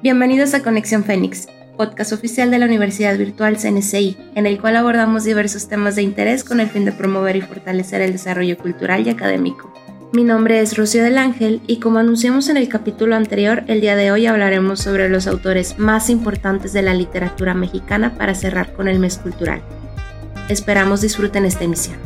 Bienvenidos a Conexión Fénix, podcast oficial de la Universidad Virtual CNCI, en el cual abordamos diversos temas de interés con el fin de promover y fortalecer el desarrollo cultural y académico. Mi nombre es Rocío del Ángel y como anunciamos en el capítulo anterior, el día de hoy hablaremos sobre los autores más importantes de la literatura mexicana para cerrar con el mes cultural. Esperamos disfruten esta emisión.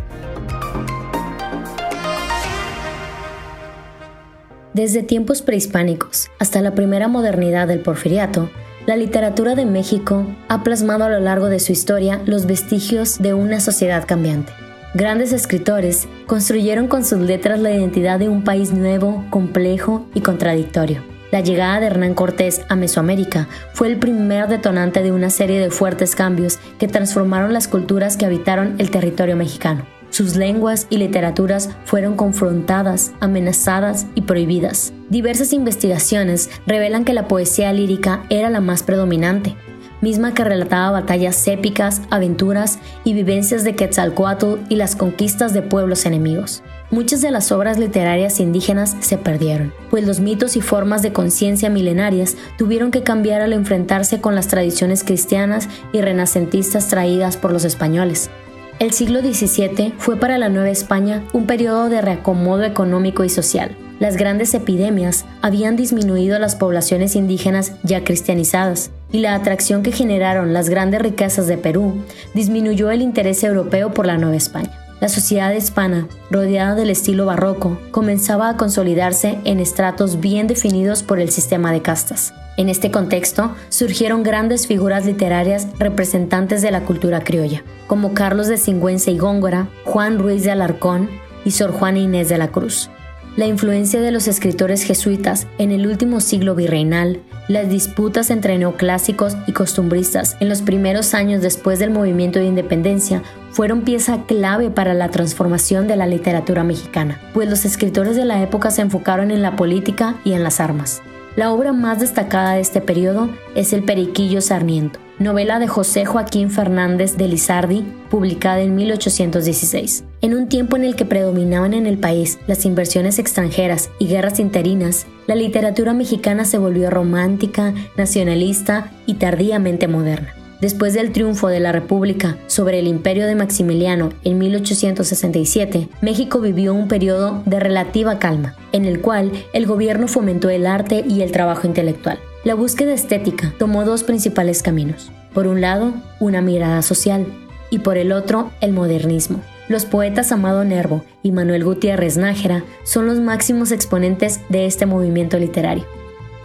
Desde tiempos prehispánicos hasta la primera modernidad del porfiriato, la literatura de México ha plasmado a lo largo de su historia los vestigios de una sociedad cambiante. Grandes escritores construyeron con sus letras la identidad de un país nuevo, complejo y contradictorio. La llegada de Hernán Cortés a Mesoamérica fue el primer detonante de una serie de fuertes cambios que transformaron las culturas que habitaron el territorio mexicano. Sus lenguas y literaturas fueron confrontadas, amenazadas y prohibidas. Diversas investigaciones revelan que la poesía lírica era la más predominante, misma que relataba batallas épicas, aventuras y vivencias de Quetzalcoatl y las conquistas de pueblos enemigos. Muchas de las obras literarias indígenas se perdieron, pues los mitos y formas de conciencia milenarias tuvieron que cambiar al enfrentarse con las tradiciones cristianas y renacentistas traídas por los españoles. El siglo XVII fue para la Nueva España un periodo de reacomodo económico y social. Las grandes epidemias habían disminuido las poblaciones indígenas ya cristianizadas, y la atracción que generaron las grandes riquezas de Perú disminuyó el interés europeo por la Nueva España. La sociedad hispana, rodeada del estilo barroco, comenzaba a consolidarse en estratos bien definidos por el sistema de castas. En este contexto surgieron grandes figuras literarias representantes de la cultura criolla, como Carlos de Singüenza y Góngora, Juan Ruiz de Alarcón y Sor Juana Inés de la Cruz. La influencia de los escritores jesuitas en el último siglo virreinal, las disputas entre neoclásicos y costumbristas en los primeros años después del movimiento de independencia fueron pieza clave para la transformación de la literatura mexicana, pues los escritores de la época se enfocaron en la política y en las armas. La obra más destacada de este periodo es El Periquillo Sarmiento, novela de José Joaquín Fernández de Lizardi, publicada en 1816. En un tiempo en el que predominaban en el país las inversiones extranjeras y guerras interinas, la literatura mexicana se volvió romántica, nacionalista y tardíamente moderna. Después del triunfo de la República sobre el imperio de Maximiliano en 1867, México vivió un periodo de relativa calma, en el cual el gobierno fomentó el arte y el trabajo intelectual. La búsqueda estética tomó dos principales caminos. Por un lado, una mirada social, y por el otro, el modernismo. Los poetas Amado Nervo y Manuel Gutiérrez Nájera son los máximos exponentes de este movimiento literario.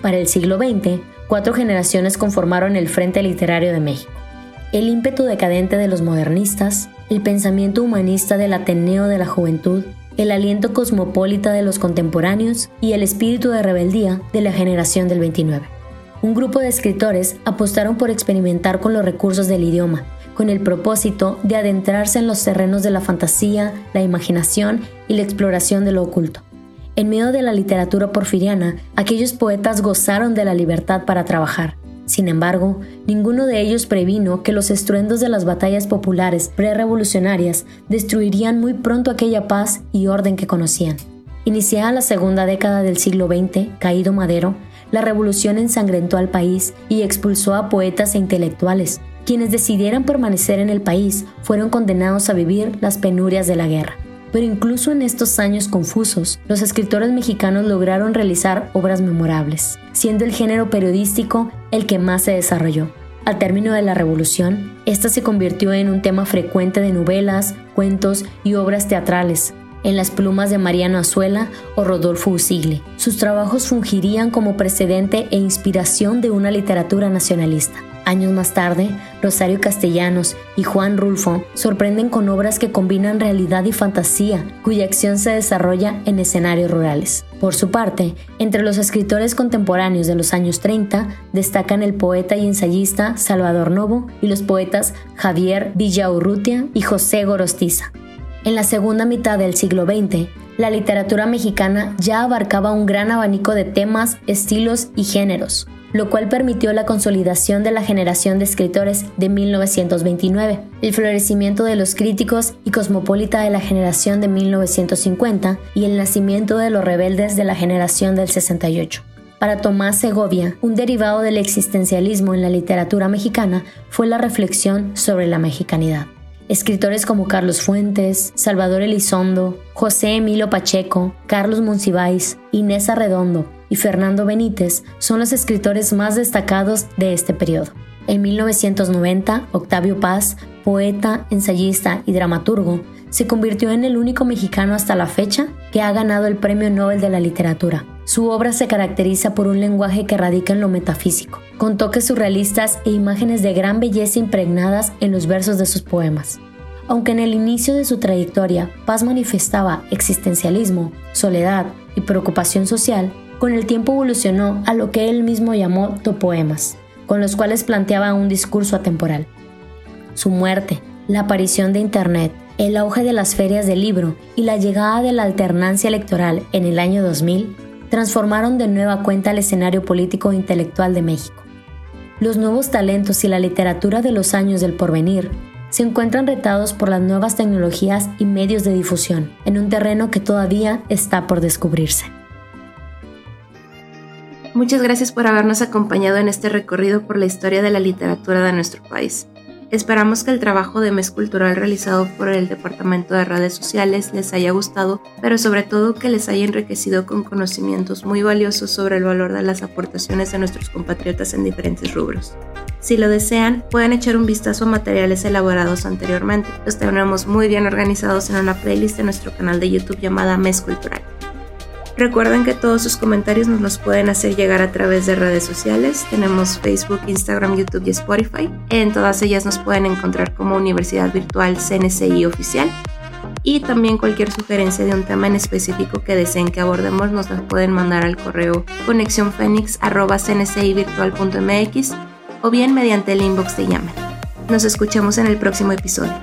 Para el siglo XX, cuatro generaciones conformaron el Frente Literario de México. El ímpetu decadente de los modernistas, el pensamiento humanista del Ateneo de la Juventud, el aliento cosmopolita de los contemporáneos y el espíritu de rebeldía de la generación del 29. Un grupo de escritores apostaron por experimentar con los recursos del idioma, con el propósito de adentrarse en los terrenos de la fantasía, la imaginación y la exploración de lo oculto. En medio de la literatura porfiriana, aquellos poetas gozaron de la libertad para trabajar. Sin embargo, ninguno de ellos previno que los estruendos de las batallas populares prerevolucionarias destruirían muy pronto aquella paz y orden que conocían. Iniciada la segunda década del siglo XX, caído Madero, la revolución ensangrentó al país y expulsó a poetas e intelectuales. Quienes decidieran permanecer en el país fueron condenados a vivir las penurias de la guerra. Pero incluso en estos años confusos, los escritores mexicanos lograron realizar obras memorables, siendo el género periodístico el que más se desarrolló. Al término de la revolución, esta se convirtió en un tema frecuente de novelas, cuentos y obras teatrales, en las plumas de Mariano Azuela o Rodolfo Usigle. Sus trabajos fungirían como precedente e inspiración de una literatura nacionalista. Años más tarde, Rosario Castellanos y Juan Rulfo sorprenden con obras que combinan realidad y fantasía, cuya acción se desarrolla en escenarios rurales. Por su parte, entre los escritores contemporáneos de los años 30 destacan el poeta y ensayista Salvador Novo y los poetas Javier Villaurrutia y José Gorostiza. En la segunda mitad del siglo XX, la literatura mexicana ya abarcaba un gran abanico de temas, estilos y géneros lo cual permitió la consolidación de la generación de escritores de 1929, el florecimiento de los críticos y cosmopolita de la generación de 1950 y el nacimiento de los rebeldes de la generación del 68. Para Tomás Segovia, un derivado del existencialismo en la literatura mexicana fue la reflexión sobre la mexicanidad. Escritores como Carlos Fuentes, Salvador Elizondo, José Emilio Pacheco, Carlos Monsiváis, Inés Arredondo y Fernando Benítez son los escritores más destacados de este periodo. En 1990, Octavio Paz, poeta, ensayista y dramaturgo, se convirtió en el único mexicano hasta la fecha que ha ganado el Premio Nobel de la Literatura. Su obra se caracteriza por un lenguaje que radica en lo metafísico, con toques surrealistas e imágenes de gran belleza impregnadas en los versos de sus poemas. Aunque en el inicio de su trayectoria Paz manifestaba existencialismo, soledad y preocupación social, con el tiempo evolucionó a lo que él mismo llamó topoemas, con los cuales planteaba un discurso atemporal. Su muerte, la aparición de Internet, el auge de las ferias del libro y la llegada de la alternancia electoral en el año 2000 transformaron de nueva cuenta el escenario político e intelectual de México. Los nuevos talentos y la literatura de los años del porvenir se encuentran retados por las nuevas tecnologías y medios de difusión, en un terreno que todavía está por descubrirse. Muchas gracias por habernos acompañado en este recorrido por la historia de la literatura de nuestro país. Esperamos que el trabajo de mes cultural realizado por el Departamento de Redes Sociales les haya gustado, pero sobre todo que les haya enriquecido con conocimientos muy valiosos sobre el valor de las aportaciones de nuestros compatriotas en diferentes rubros. Si lo desean, pueden echar un vistazo a materiales elaborados anteriormente. Los tenemos muy bien organizados en una playlist de nuestro canal de YouTube llamada Mes Cultural. Recuerden que todos sus comentarios nos los pueden hacer llegar a través de redes sociales. Tenemos Facebook, Instagram, YouTube y Spotify. En todas ellas nos pueden encontrar como Universidad Virtual CNCI Oficial. Y también cualquier sugerencia de un tema en específico que deseen que abordemos nos las pueden mandar al correo conexionfenix.cncivirtual.mx o bien mediante el inbox de Yammer. Nos escuchamos en el próximo episodio.